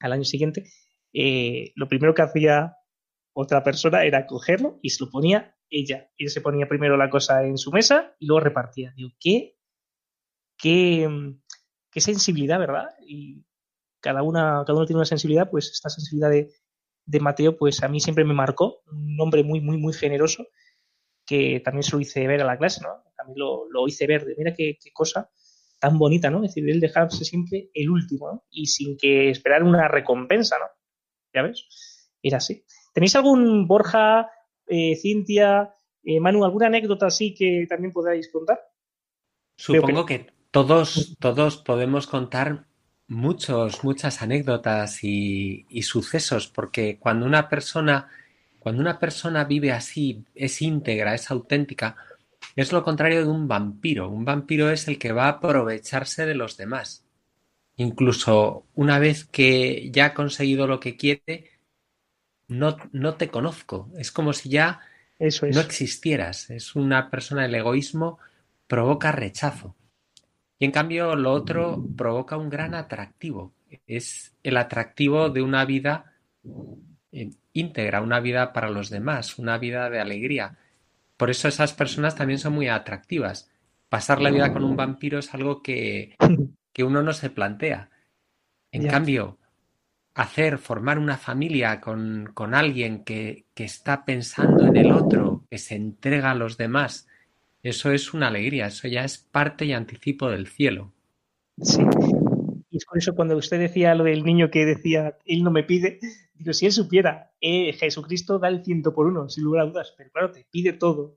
al año siguiente, eh, lo primero que hacía otra persona era cogerlo y se lo ponía ella. Ella se ponía primero la cosa en su mesa y luego repartía. Digo, qué, qué, qué sensibilidad, ¿verdad? Y cada, una, cada uno tiene una sensibilidad, pues esta sensibilidad de, de, Mateo, pues a mí siempre me marcó, un hombre muy, muy, muy generoso, que también se lo hice ver a la clase, ¿no? También lo, lo hice ver, de mira qué, qué, cosa tan bonita, ¿no? Es decir, él dejarse siempre el último, ¿no? Y sin que esperar una recompensa, ¿no? ¿Ya ves? Era así. ¿Tenéis algún Borja, eh, Cintia, eh, Manu, alguna anécdota así que también podáis contar? Supongo que, que todos, todos podemos contar muchos, muchas anécdotas y, y, sucesos, porque cuando una persona, cuando una persona vive así, es íntegra, es auténtica, es lo contrario de un vampiro. Un vampiro es el que va a aprovecharse de los demás. Incluso una vez que ya ha conseguido lo que quiere, no, no te conozco. Es como si ya Eso es. no existieras. Es una persona, el egoísmo provoca rechazo. Y en cambio lo otro provoca un gran atractivo. Es el atractivo de una vida íntegra, una vida para los demás, una vida de alegría. Por eso esas personas también son muy atractivas. Pasar la vida con un vampiro es algo que, que uno no se plantea. En yeah. cambio, hacer, formar una familia con, con alguien que, que está pensando en el otro, que se entrega a los demás, eso es una alegría, eso ya es parte y anticipo del cielo. Sí. Y es por eso cuando usted decía lo del niño que decía, él no me pide, digo, si él supiera, eh, Jesucristo da el ciento por uno, sin lugar a dudas, pero claro, te pide todo,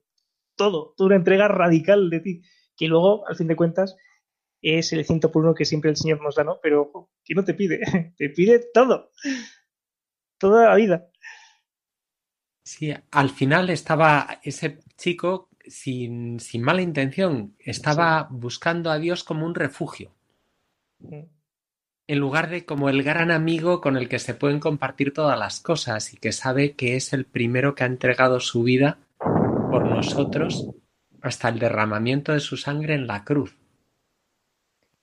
todo, toda una entrega radical de ti, que luego, al fin de cuentas, es el ciento por uno que siempre el Señor nos da, ¿no? Pero ¿qué no te pide? Te pide todo. Toda la vida. Sí, al final estaba ese chico sin, sin mala intención, estaba buscando a Dios como un refugio. En lugar de como el gran amigo con el que se pueden compartir todas las cosas y que sabe que es el primero que ha entregado su vida por nosotros hasta el derramamiento de su sangre en la cruz.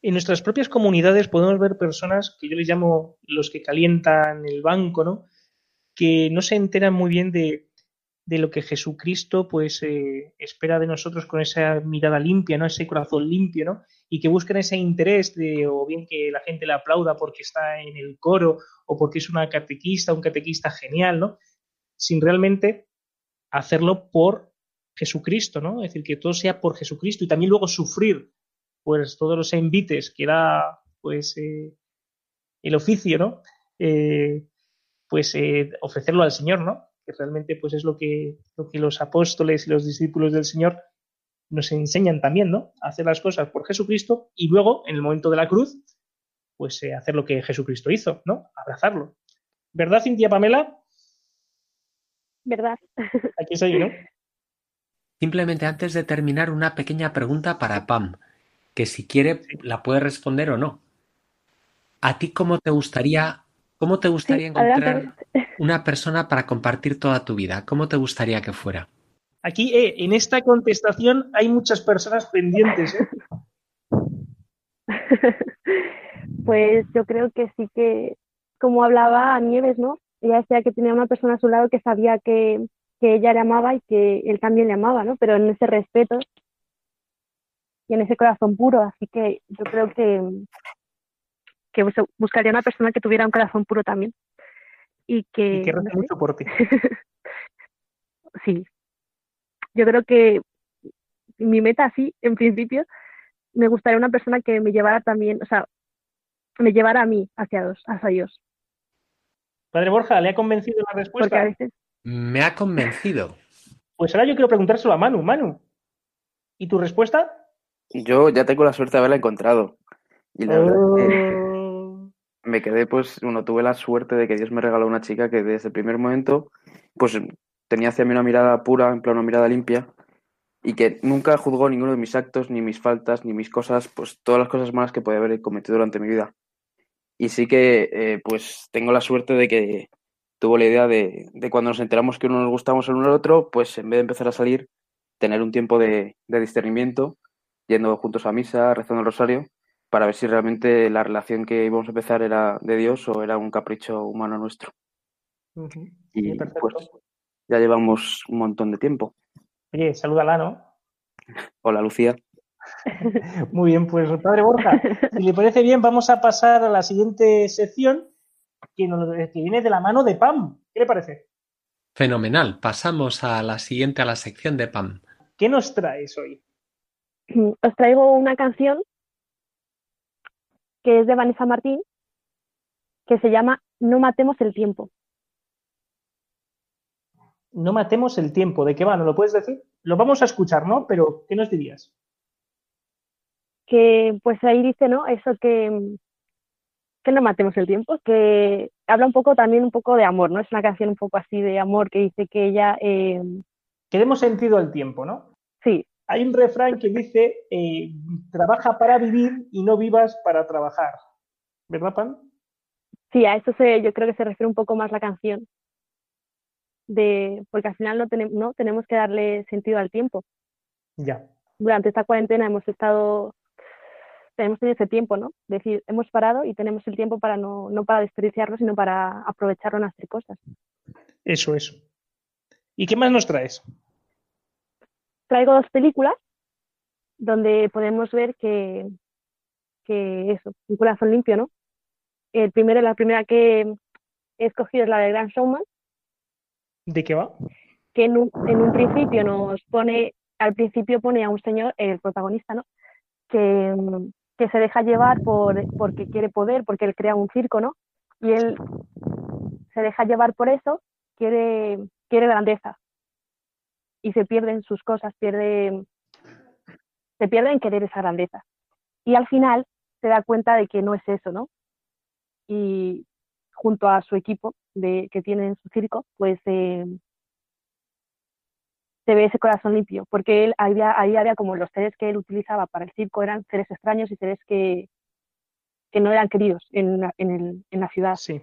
En nuestras propias comunidades podemos ver personas que yo les llamo los que calientan el banco, ¿no? Que no se enteran muy bien de, de lo que Jesucristo pues eh, espera de nosotros con esa mirada limpia, ¿no? Ese corazón limpio, ¿no? Y que busquen ese interés de, o bien que la gente le aplauda porque está en el coro o porque es una catequista, un catequista genial, ¿no? Sin realmente hacerlo por Jesucristo, ¿no? Es decir, que todo sea por Jesucristo y también luego sufrir, pues, todos los envites que da, pues, eh, el oficio, ¿no? Eh, pues eh, ofrecerlo al Señor, ¿no? Que realmente, pues, es lo que, lo que los apóstoles y los discípulos del Señor nos enseñan también, ¿no? A hacer las cosas por Jesucristo y luego, en el momento de la cruz, pues hacer lo que Jesucristo hizo, ¿no? Abrazarlo. ¿Verdad, Cintia Pamela? ¿Verdad? Aquí soy, ¿no? Simplemente antes de terminar, una pequeña pregunta para Pam, que si quiere la puede responder o no. ¿A ti cómo te gustaría, cómo te gustaría encontrar una persona para compartir toda tu vida? ¿Cómo te gustaría que fuera? Aquí, eh, en esta contestación, hay muchas personas pendientes. ¿eh? pues yo creo que sí que, como hablaba Nieves, ¿no? Ella decía que tenía una persona a su lado que sabía que, que ella le amaba y que él también le amaba, ¿no? Pero en ese respeto y en ese corazón puro. Así que yo creo que, que buscaría una persona que tuviera un corazón puro también. Y que, y que rece mucho por ti. sí. Yo creo que mi meta, sí, en principio, me gustaría una persona que me llevara también, o sea, me llevara a mí hacia Dios. Hacia Dios. Padre Borja, ¿le ha convencido la respuesta? Porque a veces me ha convencido. Pues ahora yo quiero preguntárselo a Manu. Manu, ¿y tu respuesta? Yo ya tengo la suerte de haberla encontrado. Y la verdad Oh. que me quedé, pues, uno, tuve la suerte de que Dios me regaló una chica que desde el primer momento, pues, tenía hacia mí una mirada pura, en plan una mirada limpia, y que nunca juzgó ninguno de mis actos, ni mis faltas, ni mis cosas, pues, todas las cosas malas que podía haber cometido durante mi vida. Y sí que, eh, pues, tengo la suerte de que tuvo la idea de, de, cuando nos enteramos que uno nos gustamos el uno al otro, pues en vez de empezar a salir, tener un tiempo de, de, discernimiento, yendo juntos a misa, rezando el rosario, para ver si realmente la relación que íbamos a empezar era de Dios o era un capricho humano nuestro. Uh -huh. Y sí, pues ya llevamos un montón de tiempo. Oye, salúdala, ¿no? Hola, Lucía. Muy bien, pues padre Borja, si le parece bien, vamos a pasar a la siguiente sección que, nos, que, viene de la mano de Pam. ¿Qué le parece? Fenomenal. Pasamos a la siguiente, a la sección de Pam. ¿Qué nos traes hoy? Os traigo una canción que es de Vanessa Martín, que se llama No matemos el tiempo. No matemos el tiempo. ¿De qué va? ¿No lo puedes decir? Lo vamos a escuchar, ¿no? Pero, ¿qué nos dirías? Que, pues ahí dice, ¿no? Eso que, que no matemos el tiempo, que habla un poco también un poco de amor, ¿no? Es una canción un poco así de amor que dice que ella... Eh... Que demos sentido al tiempo, ¿no? Hay un refrán que dice, eh, trabaja para vivir y no vivas para trabajar. ¿Verdad, Pan? Sí, a eso se, yo creo que se refiere un poco más la canción. De, porque al final no, tenemos, no tenemos que darle sentido al tiempo. Ya. Durante esta cuarentena hemos estado tenemos tenido ese tiempo, ¿no? Es decir, hemos parado y tenemos el tiempo para no, no para desperdiciarlo, sino para aprovecharlo en hacer cosas. Eso, eso. ¿Y qué más nos traes? Traigo dos películas donde podemos ver que, que eso, un corazón limpio, ¿no? El primero, la primera que he escogido es la de Grand Showman. ¿De qué va? Que en un, en un principio nos pone, al principio pone a un señor, el protagonista, ¿no? Que, que se deja llevar por, porque quiere poder, porque él crea un circo, ¿no? Y él se deja llevar por eso, quiere, quiere grandeza. Y se pierden sus cosas, pierde, se pierde en querer esa grandeza. Y al final se da cuenta de que no es eso, ¿no? Y junto a su equipo de, que tiene en su circo, pues eh, se ve ese corazón limpio, porque él había, ahí había como los seres que él utilizaba para el circo eran seres extraños y seres que, que no eran queridos en, en, el, en la ciudad. Sí.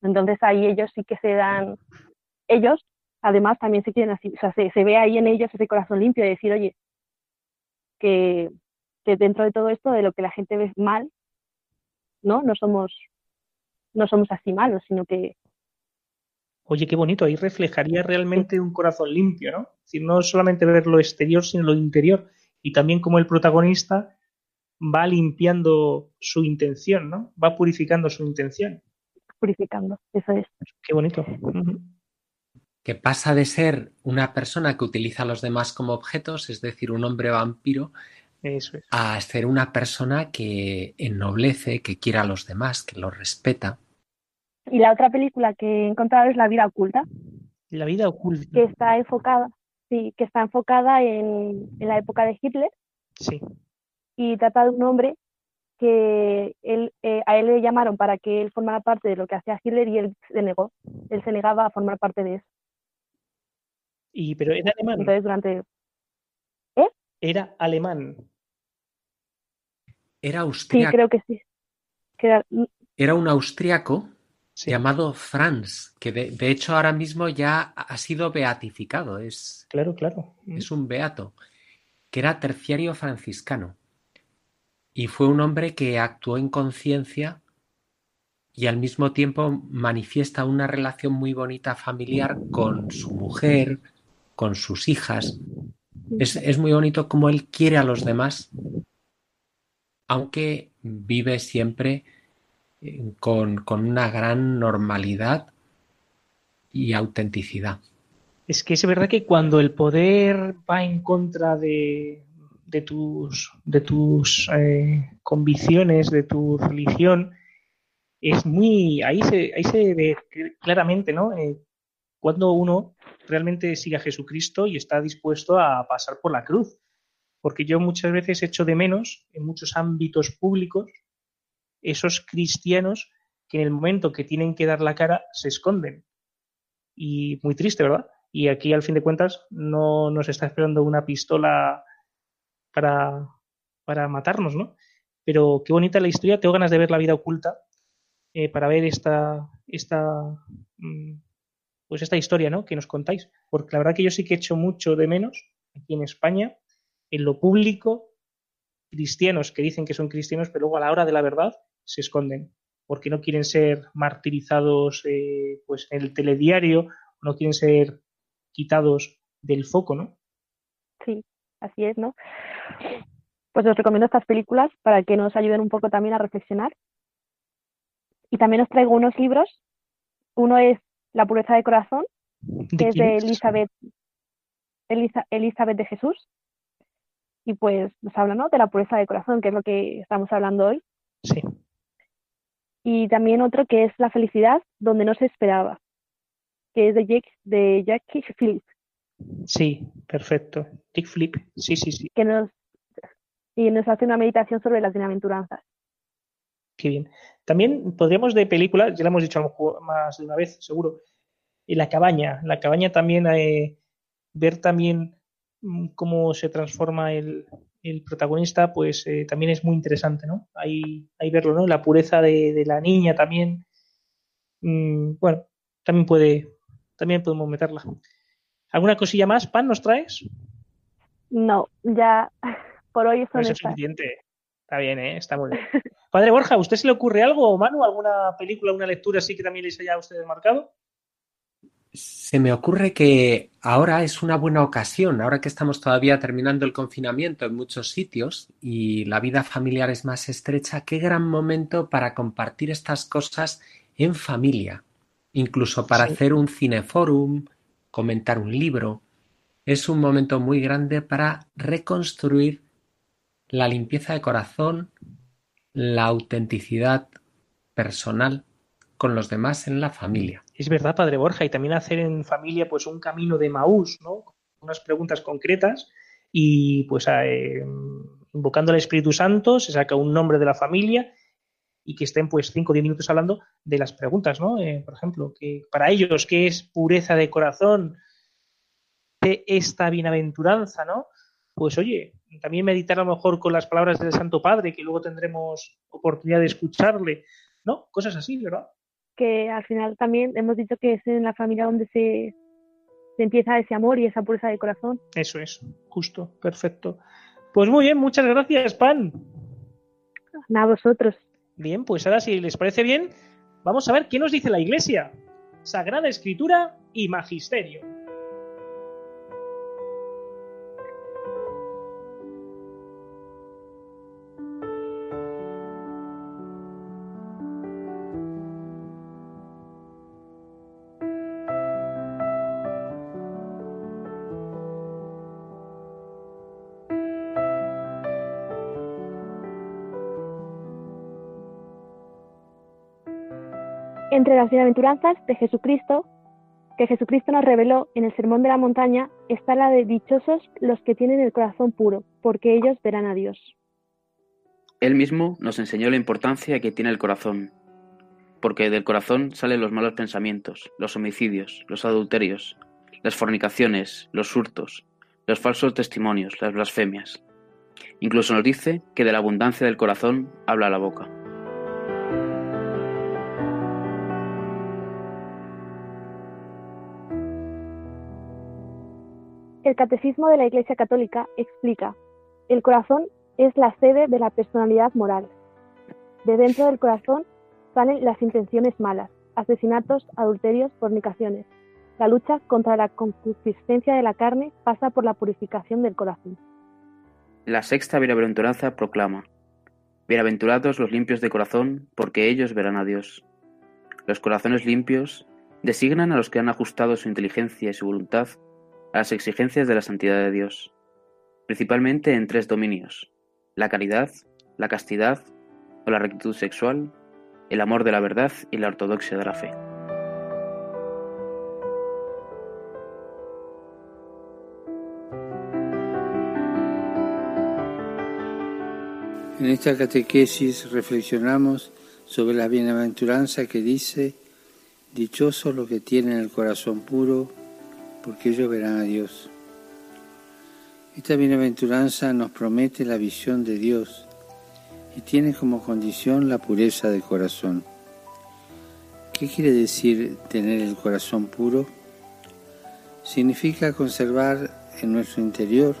Entonces ahí ellos sí que se dan, ellos además también se quieren así, o sea, se, se ve ahí en ellos ese corazón limpio de decir, oye, que, que dentro de todo esto, de lo que la gente ve mal, ¿no? No somos, no somos así malos, sino que Oye, qué bonito, ahí reflejaría realmente un corazón limpio, ¿no? Es decir, no solamente ver lo exterior, sino lo interior. Y también como el protagonista va limpiando su intención, ¿no? Va purificando su intención. purificando, eso es. Qué bonito. Que pasa de ser una persona que utiliza a los demás como objetos, es decir, un hombre vampiro, Eso es. a ser una persona que ennoblece, que quiere a los demás, que los respeta. Y la otra película que he encontrado es La vida oculta, La vida oculta. que está enfocada, sí, que está enfocada en, en la época de Hitler Sí. y trata de un hombre que él, eh, a él le llamaron para que él formara parte de lo que hacía Hitler y él se negó, él se negaba a formar parte de eso. Y, pero era alemán. Entonces durante, Era alemán. Era sí, austriaco. creo que sí, que era- Era un austriaco Sí. llamado Franz, que de, de hecho ahora mismo ya ha sido beatificado, es, Claro, claro. es un beato, que era terciario franciscano. Y fue un hombre que actuó en conciencia y al mismo tiempo manifiesta una relación muy bonita familiar con su mujer, con sus hijas. Es, es muy bonito como él quiere a los demás, aunque vive siempre eh, con, con una gran normalidad y autenticidad. Es que es verdad que cuando el poder va en contra de, de tus, de tus eh, convicciones, de tu religión, es muy. Ahí se, ahí se ve claramente, ¿no? Eh, cuando uno realmente sigue a Jesucristo y está dispuesto a pasar por la cruz. Porque yo muchas veces echo de menos en muchos ámbitos públicos esos cristianos que en el momento que tienen que dar la cara se esconden. Y muy triste, ¿verdad? Y aquí, al fin de cuentas, no nos está esperando una pistola para, para matarnos, ¿no? Pero qué bonita la historia. Tengo ganas de ver la vida oculta eh, para ver esta, esta, mm, pues esta historia, ¿no? Que nos contáis. Porque la verdad que yo sí que echo mucho de menos aquí en España, en lo público, cristianos que dicen que son cristianos, pero luego a la hora de la verdad se esconden porque no quieren ser martirizados eh, pues en el telediario, no quieren ser quitados del foco, ¿no? sí, así es, ¿no? Pues os recomiendo estas películas para que nos ayuden un poco también a reflexionar. Y también os traigo unos libros. Uno es La pureza de corazón, ¿De que es de? Elizabeth, Elizabeth de Jesús. Y pues nos habla, ¿no? De la pureza de corazón, que es lo que estamos hablando hoy. Sí, Y también otro que es La felicidad donde no se esperaba, que es de, Jake, de Jackie Phillips, sí, perfecto. Dick Flip, sí, sí, sí, que nos, y nos hace una meditación sobre las bienaventuranzas. Qué bien. También podríamos de películas, ya lo hemos dicho a lo mejor más de una vez, seguro, y La cabaña. La cabaña también, eh, ver también mm, cómo se transforma el, el protagonista, pues eh, también es muy interesante, ¿no? Ahí, ahí verlo, ¿no? La pureza de, de la niña también. Mm, bueno, también puede, también podemos meterla. ¿Alguna cosilla más, Pan, nos traes? No, ya por hoy son eso es estas. suficiente. Está bien, ¿eh? Está muy bien. Padre Borja, ¿a usted se le ocurre algo, o Manu, alguna película, alguna lectura así que también les haya a ustedes marcado? Se me ocurre que ahora es una buena ocasión, ahora que estamos todavía terminando el confinamiento en muchos sitios y la vida familiar es más estrecha, qué gran momento para compartir estas cosas en familia, incluso para Sí. hacer un cineforum, comentar un libro. Es un momento muy grande para reconstruir la limpieza de corazón, la autenticidad personal con los demás en la familia. Es verdad, Padre Borja, y también hacer en familia pues un camino de Maús, ¿no? Unas preguntas concretas y pues eh, invocando al Espíritu Santo, se saca un nombre de la familia y que estén pues 5 o 10 minutos hablando de las preguntas, ¿no? Eh, por ejemplo, que para ellos, ¿qué es pureza de corazón? De esta bienaventuranza, ¿no? Pues oye, también meditar a lo mejor con las palabras del Santo Padre, que luego tendremos oportunidad de escucharle, ¿no? Cosas así, ¿verdad? Que al final también hemos dicho que es en la familia donde se, se empieza ese amor y esa pureza de corazón. Eso es, justo, perfecto. Pues muy bien, muchas gracias, Pan. A vosotros. Bien, pues ahora si les parece bien, vamos a ver qué nos dice la Iglesia. Sagrada Escritura y Magisterio. Entre las bienaventuranzas de Jesucristo, que Jesucristo nos reveló en el Sermón de la Montaña, está la de dichosos los que tienen el corazón puro, porque ellos verán a Dios. Él mismo nos enseñó la importancia que tiene el corazón, porque del corazón salen los malos pensamientos, los homicidios, los adulterios, las fornicaciones, los hurtos, los falsos testimonios, las blasfemias. Incluso nos dice que de la abundancia del corazón habla la boca. El Catecismo de la Iglesia Católica explica, el corazón es la sede de la personalidad moral. De dentro del corazón salen las intenciones malas, asesinatos, adulterios, fornicaciones. La lucha contra la concupiscencia de la carne pasa por la purificación del corazón. La sexta bienaventuranza proclama, Bienaventurados los limpios de corazón, porque ellos verán a Dios. Los corazones limpios designan a los que han ajustado su inteligencia y su voluntad a las exigencias de la santidad de Dios, principalmente en tres dominios, la caridad, la castidad o la rectitud sexual, el amor de la verdad y la ortodoxia de la fe. En esta catequesis reflexionamos sobre la bienaventuranza que dice, dichosos los que tienen el corazón puro, porque ellos verán a Dios. Esta bienaventuranza nos promete la visión de Dios y tiene como condición la pureza de corazón. ¿Qué quiere decir tener el corazón puro? Significa conservar en nuestro interior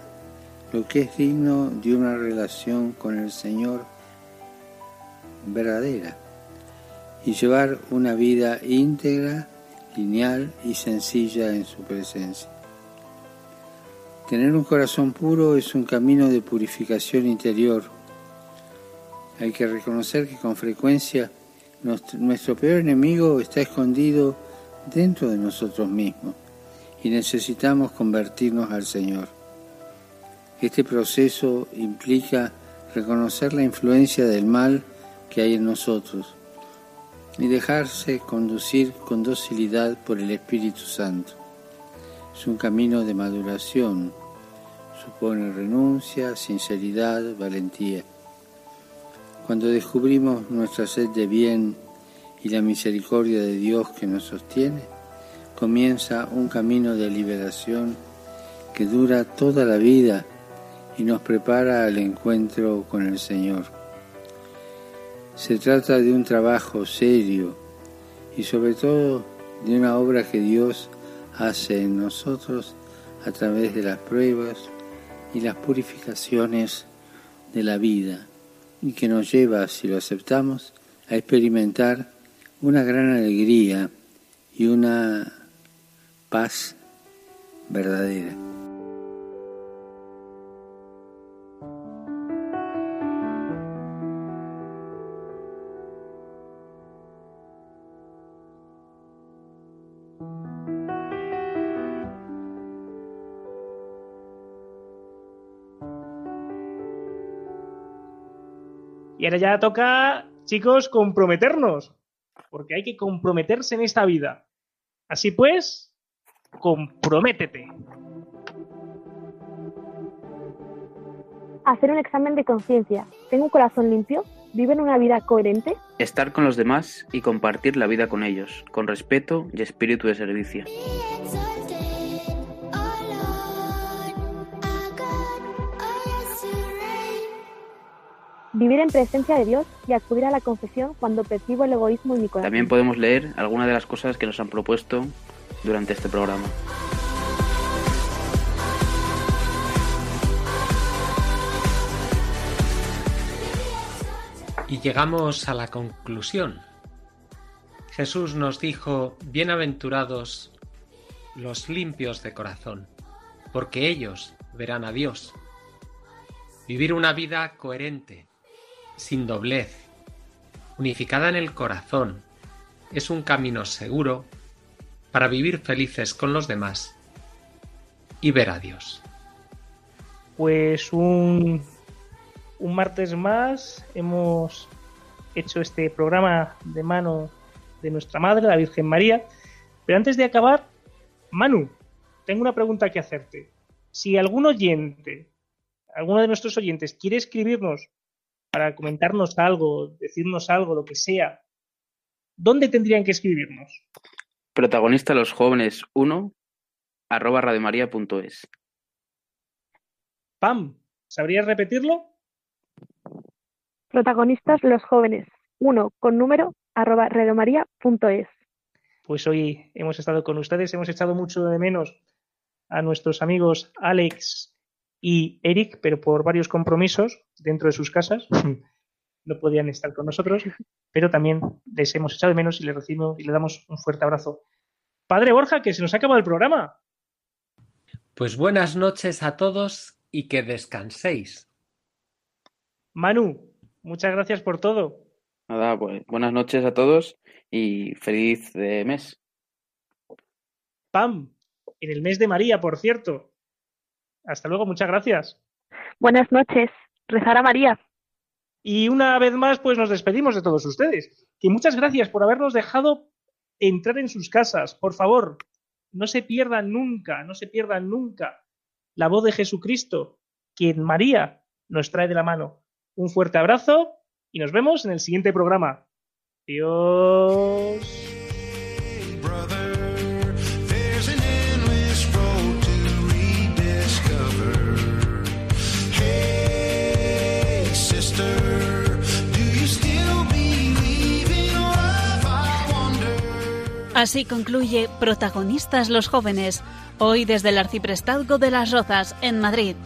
lo que es digno de una relación con el Señor verdadera y llevar una vida íntegra lineal y sencilla en su presencia. Tener un corazón puro es un camino de purificación interior. Hay que reconocer que con frecuencia nuestro peor enemigo está escondido dentro de nosotros mismos y necesitamos convertirnos al Señor. Este proceso implica reconocer la influencia del mal que hay en nosotros y dejarse conducir con docilidad por el Espíritu Santo. Es un camino de maduración, supone renuncia, sinceridad, valentía. Cuando descubrimos nuestra sed de bien y la misericordia de Dios que nos sostiene, comienza un camino de liberación que dura toda la vida y nos prepara al encuentro con el Señor. Se trata de un trabajo serio y sobre todo de una obra que Dios hace en nosotros a través de las pruebas y las purificaciones de la vida y que nos lleva, si lo aceptamos, a experimentar una gran alegría y una paz verdadera. Y ahora ya toca, chicos, comprometernos, porque hay que comprometerse en esta vida. Así pues, comprométete. Hacer un examen de conciencia. ¿Tengo un corazón limpio? ¿Viven una vida coherente? Estar con los demás y compartir la vida con ellos, con respeto y espíritu de servicio. Vivir en presencia de Dios y acudir a la confesión cuando percibo el egoísmo en mi corazón. También podemos leer algunas de las cosas que nos han propuesto durante este programa. Y llegamos a la conclusión. Jesús nos dijo, bienaventurados los limpios de corazón, porque ellos verán a Dios. Vivir una vida coherente, sin doblez, unificada en el corazón, es un camino seguro para vivir felices con los demás y ver a Dios. Pues un, un martes más hemos hecho este programa de mano de nuestra Madre, la Virgen María. Pero antes de acabar, Manu, tengo una pregunta que hacerte. Si algún oyente, alguno de nuestros oyentes quiere escribirnos para comentarnos algo, decirnos algo, lo que sea, ¿dónde tendrían que escribirnos? Protagonista los jóvenes 1 arroba radiomaria.es. Pam, ¿sabrías repetirlo? Protagonistas los jóvenes. Uno con número arroba radiomaria.es. Pues hoy hemos estado con ustedes, hemos echado mucho de menos a nuestros amigos Alex y Eric, pero por varios compromisos dentro de sus casas no podían estar con nosotros, pero también les hemos echado de menos y les recibimos y le damos un fuerte abrazo. Padre Borja, que se nos ha acabado el programa. Pues buenas noches a todos y que descanséis. Manu, muchas gracias por todo. Nada, pues buenas noches a todos y feliz de mes. Pam, en el mes de María, por cierto. Hasta luego, muchas gracias. Buenas noches. Rezar a María. Y una vez más, pues nos despedimos de todos ustedes. Y muchas gracias por habernos dejado entrar en sus casas. Por favor, no se pierdan nunca, no se pierdan nunca la voz de Jesucristo, quien María nos trae de la mano. Un fuerte abrazo y nos vemos en el siguiente programa. Dios. Así concluye Protagonistas los jóvenes, hoy desde el Arciprestazgo de las Rozas, en Madrid.